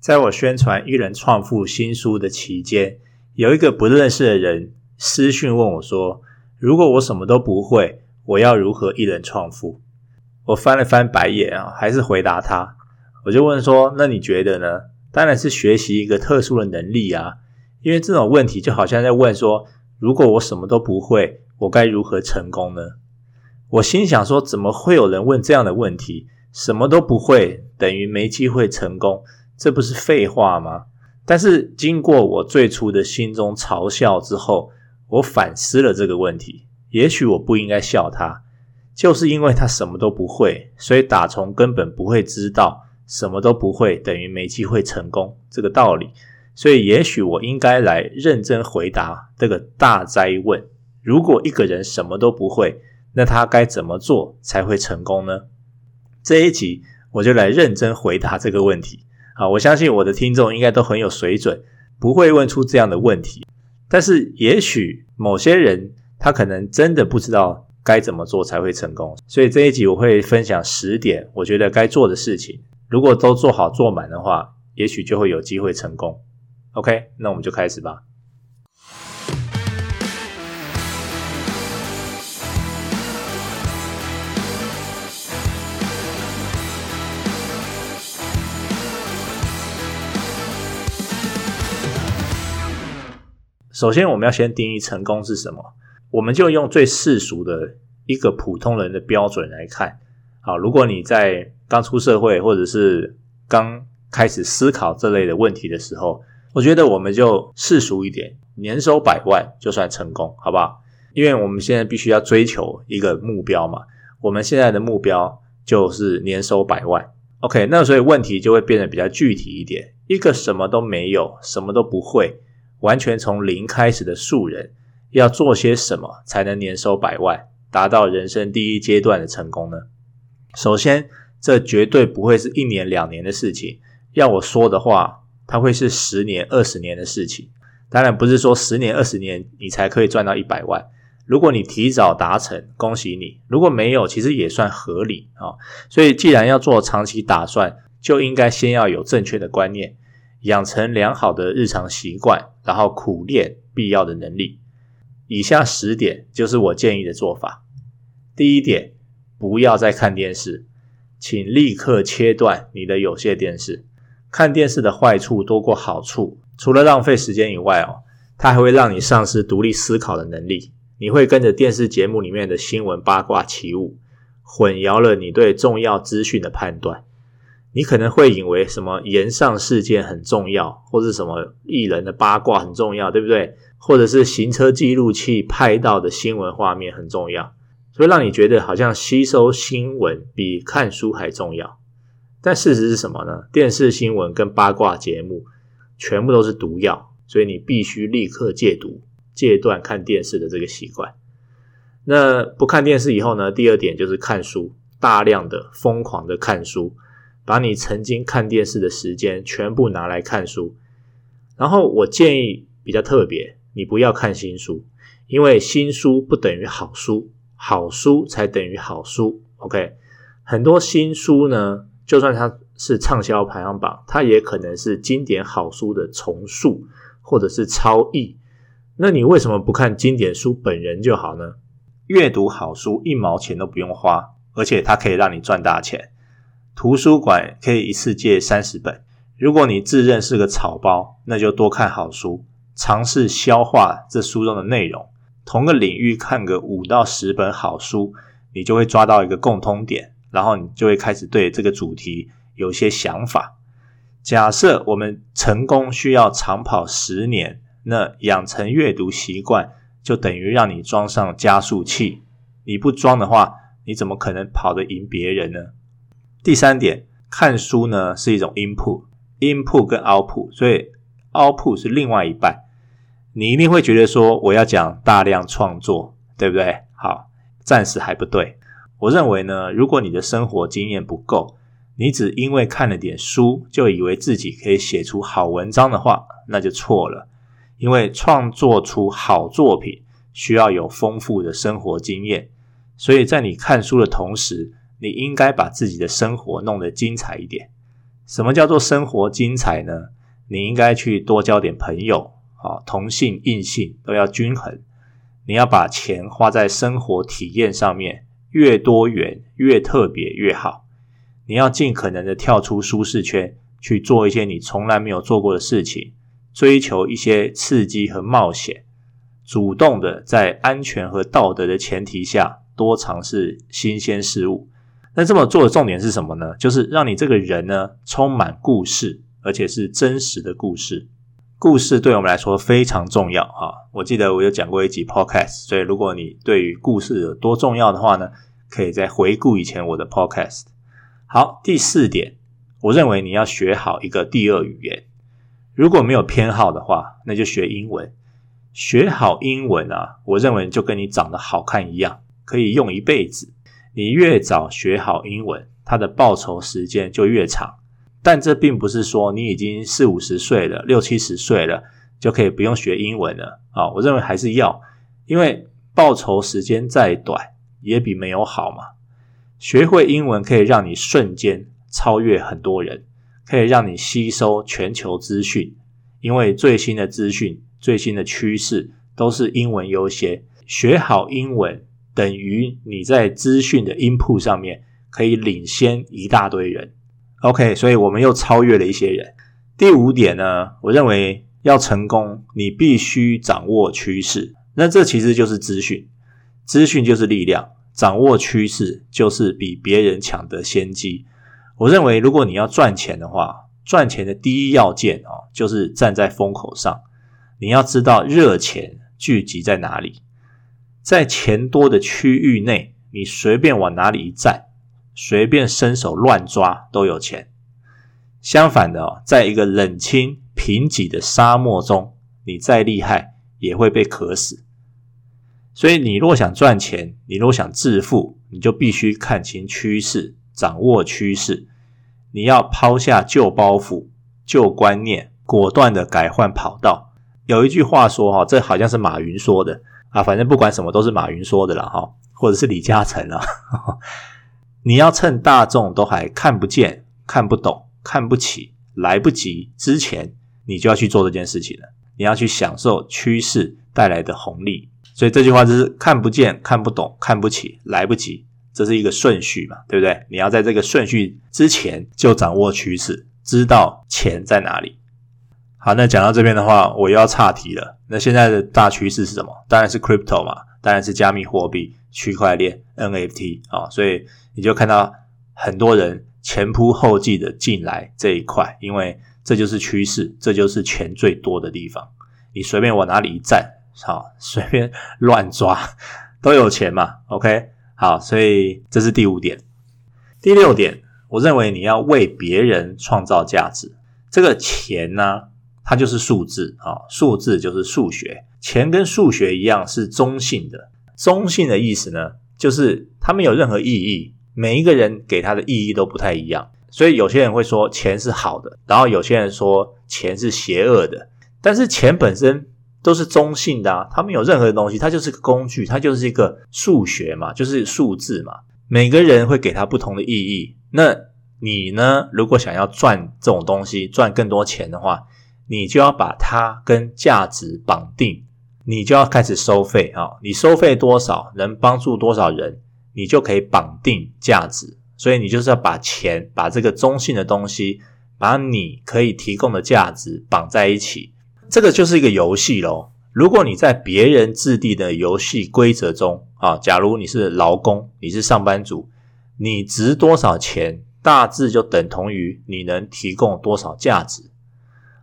在我宣传一人创富新书的期间，有一个不认识的人私讯问我说：“如果我什么都不会，我要如何一人创富？”我翻了翻白眼啊，还是回答他。我就问说：“那你觉得呢？”当然是学习一个特殊的能力啊，因为这种问题就好像在问说：“如果我什么都不会，我该如何成功呢？”我心想说：“怎么会有人问这样的问题？什么都不会等于没机会成功？”这不是废话吗？但是经过我最初的心中嘲笑之后，我反思了这个问题。也许我不应该笑他，就是因为他什么都不会，所以打从根本不会知道什么都不会等于没机会成功这个道理。所以也许我应该来认真回答这个大哉问：如果一个人什么都不会，那他该怎么做才会成功呢？这一集我就来认真回答这个问题。啊，我相信我的听众应该都很有水准，不会问出这样的问题。但是，也许某些人他可能真的不知道该怎么做才会成功。所以这一集我会分享十点我觉得该做的事情，如果都做好做满的话，也许就会有机会成功。OK，那我们就开始吧。首先，我们要先定义成功是什么。我们就用最世俗的一个普通人的标准来看。好，如果你在刚出社会，或者是刚开始思考这类的问题的时候，我觉得我们就世俗一点，年收百万就算成功，好不好？因为我们现在必须要追求一个目标嘛。我们现在的目标就是年收百万。OK，那所以问题就会变得比较具体一点。一个什么都没有，什么都不会。完全从零开始的素人，要做些什么才能年收百万，达到人生第一阶段的成功呢？首先，这绝对不会是一年两年的事情。要我说的话，它会是十年、二十年的事情。当然，不是说十年、二十年你才可以赚到一百万。如果你提早达成，恭喜你；如果没有，其实也算合理啊。所以，既然要做长期打算，就应该先要有正确的观念。养成良好的日常习惯，然后苦练必要的能力。以下十点就是我建议的做法。第一点，不要再看电视，请立刻切断你的有线电视。看电视的坏处多过好处，除了浪费时间以外哦，它还会让你丧失独立思考的能力。你会跟着电视节目里面的新闻八卦起舞，混淆了你对重要资讯的判断。你可能会以为什么炎上事件很重要，或是什么艺人的八卦很重要，对不对？或者是行车记录器拍到的新闻画面很重要，所以让你觉得好像吸收新闻比看书还重要。但事实是什么呢？电视新闻跟八卦节目全部都是毒药，所以你必须立刻戒毒，戒断看电视的这个习惯。那不看电视以后呢？第二点就是看书，大量的疯狂的看书。把你曾经看电视的时间全部拿来看书，然后我建议比较特别，你不要看新书，因为新书不等于好书，好书才等于好书。OK，很多新书呢，就算它是畅销排行榜，它也可能是经典好书的重述或者是抄译。那你为什么不看经典书本人就好呢？阅读好书一毛钱都不用花，而且它可以让你赚大钱。图书馆可以一次借三十本。如果你自认是个草包，那就多看好书，尝试消化这书中的内容。同个领域看个五到十本好书，你就会抓到一个共通点，然后你就会开始对这个主题有些想法。假设我们成功需要长跑十年，那养成阅读习惯就等于让你装上加速器。你不装的话，你怎么可能跑得赢别人呢？第三点，看书呢是一种 input，input 跟 output，所以 output 是另外一半。你一定会觉得说，我要讲大量创作，对不对？好，暂时还不对。我认为呢，如果你的生活经验不够，你只因为看了点书就以为自己可以写出好文章的话，那就错了。因为创作出好作品需要有丰富的生活经验，所以在你看书的同时，你应该把自己的生活弄得精彩一点。什么叫做生活精彩呢？你应该去多交点朋友，啊，同性异性都要均衡。你要把钱花在生活体验上面，越多元、越特别越好。你要尽可能的跳出舒适圈，去做一些你从来没有做过的事情，追求一些刺激和冒险，主动的在安全和道德的前提下，多尝试新鲜事物。那这么做的重点是什么呢？就是让你这个人呢，充满故事，而且是真实的故事。故事对我们来说非常重要啊！我记得我有讲过一集 podcast，所以如果你对于故事有多重要的话呢，可以再回顾以前我的 podcast。好，第四点，我认为你要学好一个第二语言。如果没有偏好的话，那就学英文。学好英文啊，我认为就跟你长得好看一样，可以用一辈子。你越早学好英文，它的报酬时间就越长。但这并不是说你已经四五十岁了、六七十岁了就可以不用学英文了啊！我认为还是要，因为报酬时间再短也比没有好嘛。学会英文可以让你瞬间超越很多人，可以让你吸收全球资讯，因为最新的资讯、最新的趋势都是英文优先。学好英文等于你在资讯的 input 上面可以领先一大堆人。OK，所以我们又超越了一些人。第五点呢，我认为要成功，你必须掌握趋势。那这其实就是资讯，资讯就是力量，掌握趋势就是比别人抢得先机。我认为，如果你要赚钱的话，赚钱的第一要件啊，就是站在风口上。你要知道热钱聚集在哪里，在钱多的区域内，你随便往哪里一站。随便伸手乱抓都有钱。相反的哦，在一个冷清贫瘠的沙漠中，你再厉害也会被渴死。所以，你若想赚钱，你若想致富，你就必须看清趋势，掌握趋势。你要抛下旧包袱、旧观念，果断的改换跑道。有一句话说哈，这好像是马云说的啊，反正不管什么都是马云说的了哈，或者是李嘉诚啊。你要趁大众都还看不见、看不懂、看不起、来不及之前，你就要去做这件事情了。你要去享受趋势带来的红利。所以这句话就是看不见、看不懂、看不起、来不及，这是一个顺序嘛，对不对？你要在这个顺序之前就掌握趋势，知道钱在哪里。好，那讲到这边的话，我又要岔题了。那现在的大趋势是什么？当然是 crypto 嘛，当然是加密货币、区块链、NFT 啊，所以。你就看到很多人前仆后继的进来这一块，因为这就是趋势，这就是钱最多的地方。你随便往哪里一站，好，随便乱抓都有钱嘛。OK，好，所以这是第五点。第六点，我认为你要为别人创造价值。这个钱呢，它就是数字啊，数字就是数学。钱跟数学一样是中性的，中性的意思呢，就是它没有任何意义。每一个人给他的意义都不太一样，所以有些人会说钱是好的，然后有些人说钱是邪恶的。但是钱本身都是中性的啊，它没有任何的东西，它就是个工具，它就是一个数学嘛，就是数字嘛。每个人会给它不同的意义。那你呢？如果想要赚这种东西，赚更多钱的话，你就要把它跟价值绑定，你就要开始收费啊。你收费多少，能帮助多少人？你就可以绑定价值，所以你就是要把钱，把这个中性的东西，把你可以提供的价值绑在一起，这个就是一个游戏咯。如果你在别人制定的游戏规则中啊，假如你是劳工，你是上班族，你值多少钱，大致就等同于你能提供多少价值。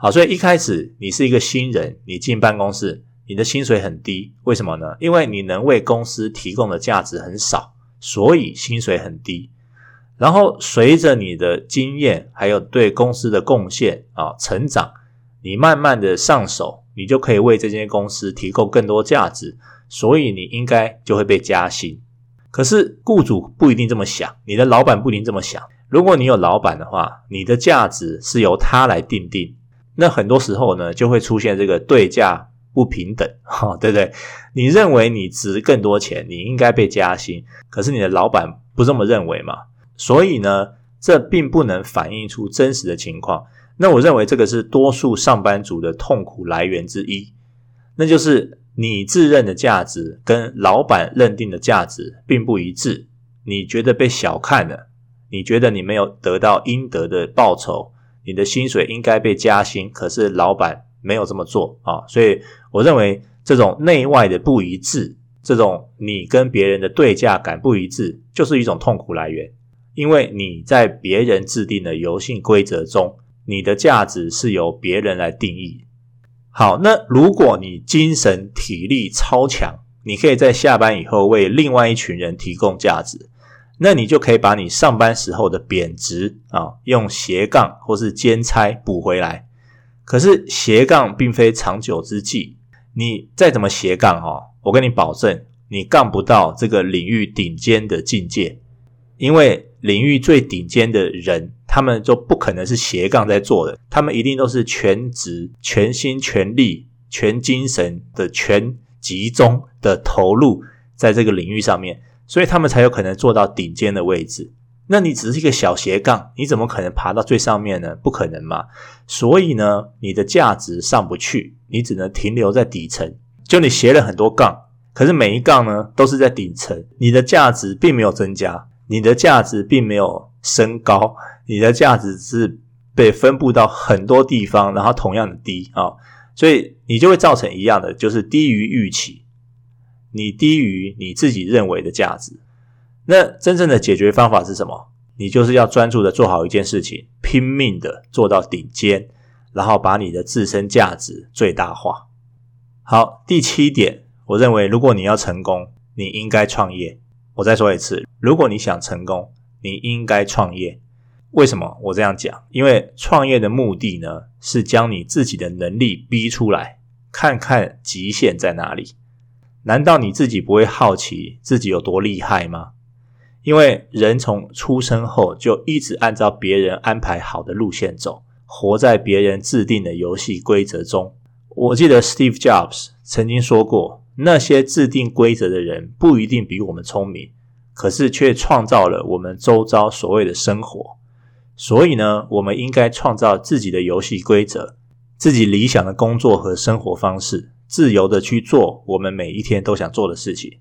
好，所以一开始你是一个新人，你进办公室，你的薪水很低，为什么呢？因为你能为公司提供的价值很少。所以薪水很低，然后随着你的经验还有对公司的贡献啊成长，你慢慢的上手，你就可以为这间公司提供更多价值，所以你应该就会被加薪。可是雇主不一定这么想，你的老板不一定这么想。如果你有老板的话，你的价值是由他来定定，那很多时候呢就会出现这个对价。不平等，哈，对不对？你认为你值更多钱，你应该被加薪，可是你的老板不这么认为嘛？所以呢，这并不能反映出真实的情况。那我认为这个是多数上班族的痛苦来源之一，那就是你自认的价值跟老板认定的价值并不一致，你觉得被小看了，你觉得你没有得到应得的报酬，你的薪水应该被加薪，可是老板没有这么做啊，所以我认为这种内外的不一致，这种你跟别人的对价感不一致，就是一种痛苦来源，因为你在别人制定的游戏规则中。你的价值是由别人来定义。好，那如果你精神体力超强，你可以在下班以后为另外一群人提供价值，那你就可以把你上班时候的贬值啊，用斜杠或是兼差补回来。可是斜杠并非长久之计，你再怎么斜杠哈，我跟你保证，你杠不到这个领域顶尖的境界，因为领域最顶尖的人。他们就不可能是斜杠在做的，他们一定都是全职、全心全力、全精神的全集中的投入在这个领域上面，所以他们才有可能做到顶尖的位置。那你只是一个小斜杠，你怎么可能爬到最上面呢？不可能嘛！所以呢，你的价值上不去，你只能停留在底层。就你斜了很多杠，可是每一杠呢都是在顶层，你的价值并没有增加，你的价值并没有升高。你的价值是被分布到很多地方，然后同样的低啊、所以你就会造成一样的，就是低于预期，你低于你自己认为的价值。那真正的解决方法是什么？你就是要专注的做好一件事情，拼命的做到顶尖，然后把你的自身价值最大化。好，第七点，我认为如果你要成功，你应该创业。我再说一次，如果你想成功，你应该创业。为什么我这样讲？因为创业的目的呢，是将你自己的能力逼出来，看看极限在哪里。难道你自己不会好奇自己有多厉害吗？因为人从出生后就一直按照别人安排好的路线走，活在别人制定的游戏规则中。我记得 Steve Jobs 曾经说过，那些制定规则的人不一定比我们聪明，可是却创造了我们周遭所谓的生活。所以呢，我们应该创造自己的游戏规则，自己理想的工作和生活方式，自由的去做我们每一天都想做的事情。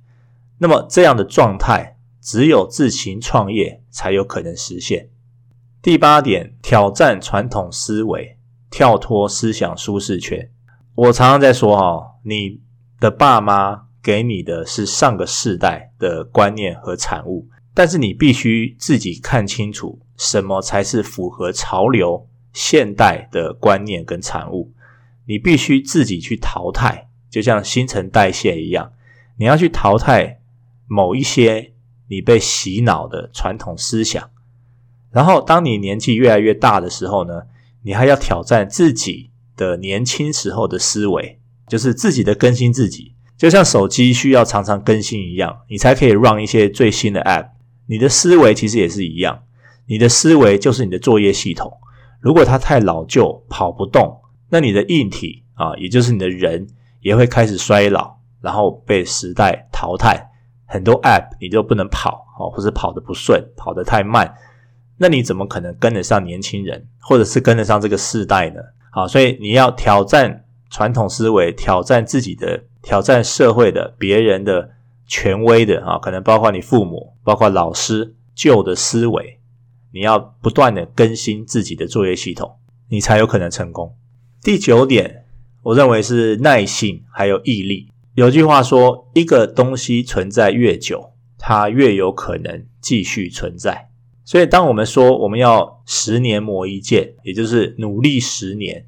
那么这样的状态，只有自行创业才有可能实现。第八点，挑战传统思维，跳脱思想舒适圈。我常常在说哈，你的爸妈给你的是上个世代的观念和产物。但是你必须自己看清楚，什么才是符合潮流、现代的观念跟产物。你必须自己去淘汰，就像新陈代谢一样，你要去淘汰某一些你被洗脑的传统思想。然后，当你年纪越来越大的时候呢，你还要挑战自己的年轻时候的思维，就是自己的更新自己，就像手机需要常常更新一样，你才可以 run 一些最新的 app。你的思维其实也是一样，你的思维就是你的作业系统。如果它太老旧，跑不动，那你的硬体啊，也就是你的人，也会开始衰老，然后被时代淘汰。很多 App 你就不能跑，哦，或是跑得不顺，跑得太慢，那你怎么可能跟得上年轻人，或者是跟得上这个世代呢？好，所以你要挑战传统思维，挑战自己的，挑战社会的，别人的。权威的啊，可能包括你父母，包括老师，旧的思维，你要不断的更新自己的作业系统，你才有可能成功。第九点，我认为是耐性还有毅力。有句话说，一个东西存在越久，它越有可能继续存在。所以，当我们说我们要十年磨一剑，也就是努力十年，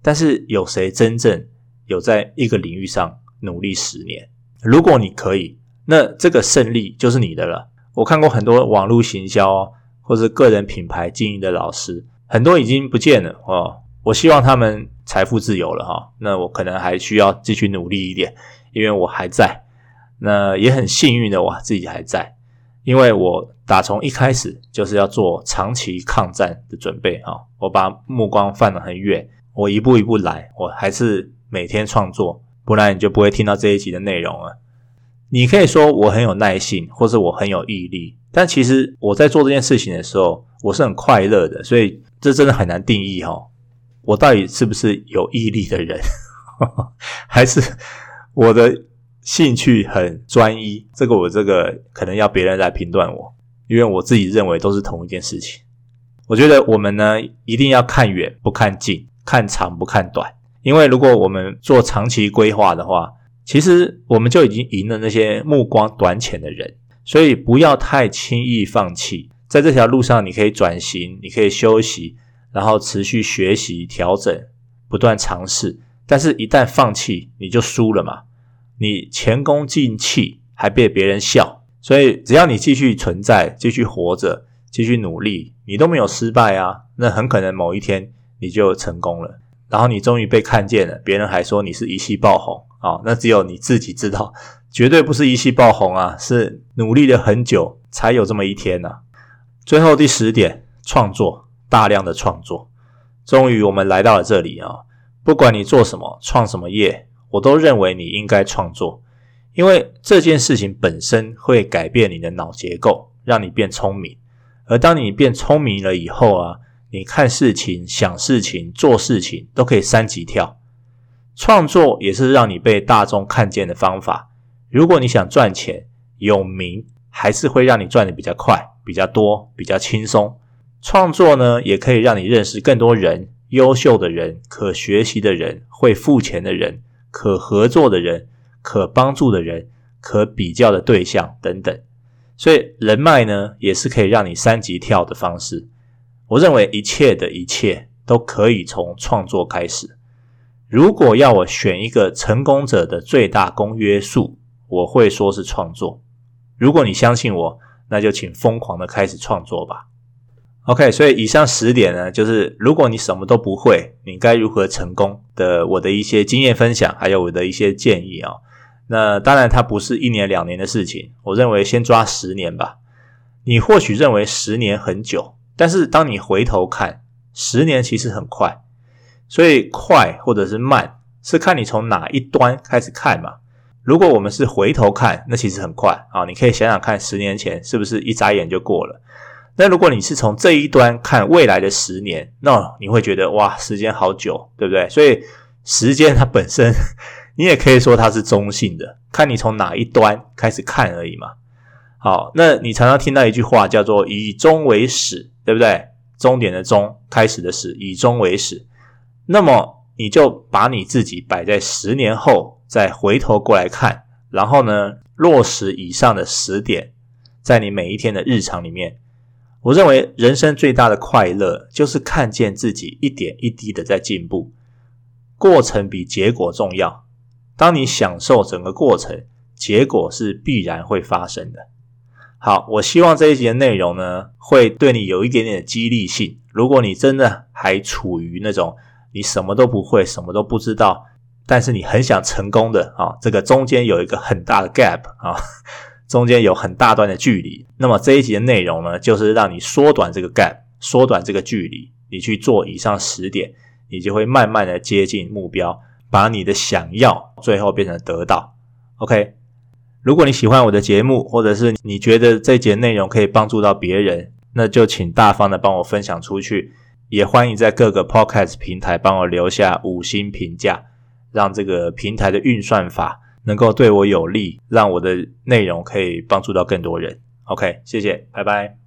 但是有谁真正有在一个领域上努力十年？如果你可以。那这个胜利就是你的了。我看过很多网络行销或者个人品牌经营的老师，很多已经不见了哦。我希望他们财富自由了哈。那我可能还需要继续努力一点，因为我还在。那也很幸运的，我自己还在，因为我打从一开始就是要做长期抗战的准备哈。我把目光放得很远，我一步一步来，我还是每天创作，不然你就不会听到这一集的内容了。你可以说我很有耐性，或是我很有毅力，但其实我在做这件事情的时候，我是很快乐的，所以这真的很难定义哈。我到底是不是有毅力的人，还是我的兴趣很专一？这个我这个可能要别人来评断我，因为我自己认为都是同一件事情。我觉得我们呢，一定要看远不看近，看长不看短，因为如果我们做长期规划的话，其实我们就已经赢了那些目光短浅的人，所以不要太轻易放弃。在这条路上，你可以转型，你可以休息，然后持续学习、调整，不断尝试。但是，一旦放弃，你就输了嘛。你前功尽弃，还被别人笑。所以，只要你继续存在，继续活着，继续努力，你都没有失败啊。那很可能某一天你就成功了，然后你终于被看见了，别人还说你是一夕爆红。啊、那只有你自己知道，绝对不是一夕爆红啊，是努力了很久才有这么一天呐、最后第十点，创作，大量的创作。终于我们来到了这里啊，不管你做什么，创什么业，我都认为你应该创作，因为这件事情本身会改变你的脑结构，让你变聪明。而当你变聪明了以后啊，你看事情、想事情、做事情都可以三级跳。创作也是让你被大众看见的方法。如果你想赚钱、有名，还是会让你赚的比较快、比较多、比较轻松。创作呢，也可以让你认识更多人，优秀的人、可学习的人、会付钱的人、可合作的人、可帮助的人、可比较的对象等等。所以人脉呢，也是可以让你三级跳的方式。我认为一切的一切都可以从创作开始。如果要我选一个成功者的最大公约数，我会说是创作。如果你相信我，那就请疯狂的开始创作吧。OK，所以以上十点呢，就是如果你什么都不会，你该如何成功的我的一些经验分享，还有我的一些建议啊。那当然，它不是一年两年的事情，我认为先抓十年吧。你或许认为十年很久，但是当你回头看，十年其实很快。所以快或者是慢，是看你从哪一端开始看嘛。如果我们是回头看，那其实很快啊。你可以想想看，十年前是不是一眨眼就过了？那如果你是从这一端看未来的十年，那你会觉得哇，时间好久，对不对？所以时间它本身，你也可以说它是中性的，看你从哪一端开始看而已嘛。好，那你常常听到一句话叫做“以终为始”，对不对？终点的终，开始的始，以终为始。那么你就把你自己摆在十年后，再回头过来看，然后呢，落实以上的十点，在你每一天的日常里面。我认为人生最大的快乐就是看见自己一点一滴的在进步，过程比结果重要。当你享受整个过程，结果是必然会发生的。好，我希望这一集的内容呢，会对你有一点点的激励性。如果你真的还处于那种你什么都不会，什么都不知道，但是你很想成功的啊，这个中间有一个很大的 gap 啊，中间有很大段的距离。那么这一集的内容呢，就是让你缩短这个 gap，缩短这个距离。你去做以上十点，你就会慢慢的接近目标，把你的想要最后变成得到。OK，如果你喜欢我的节目，或者是你觉得这一节内容可以帮助到别人，那就请大方的帮我分享出去。也欢迎在各个 Podcast 平台帮我留下五星评价，让这个平台的运算法能够对我有利，让我的内容可以帮助到更多人。OK，谢谢，拜拜。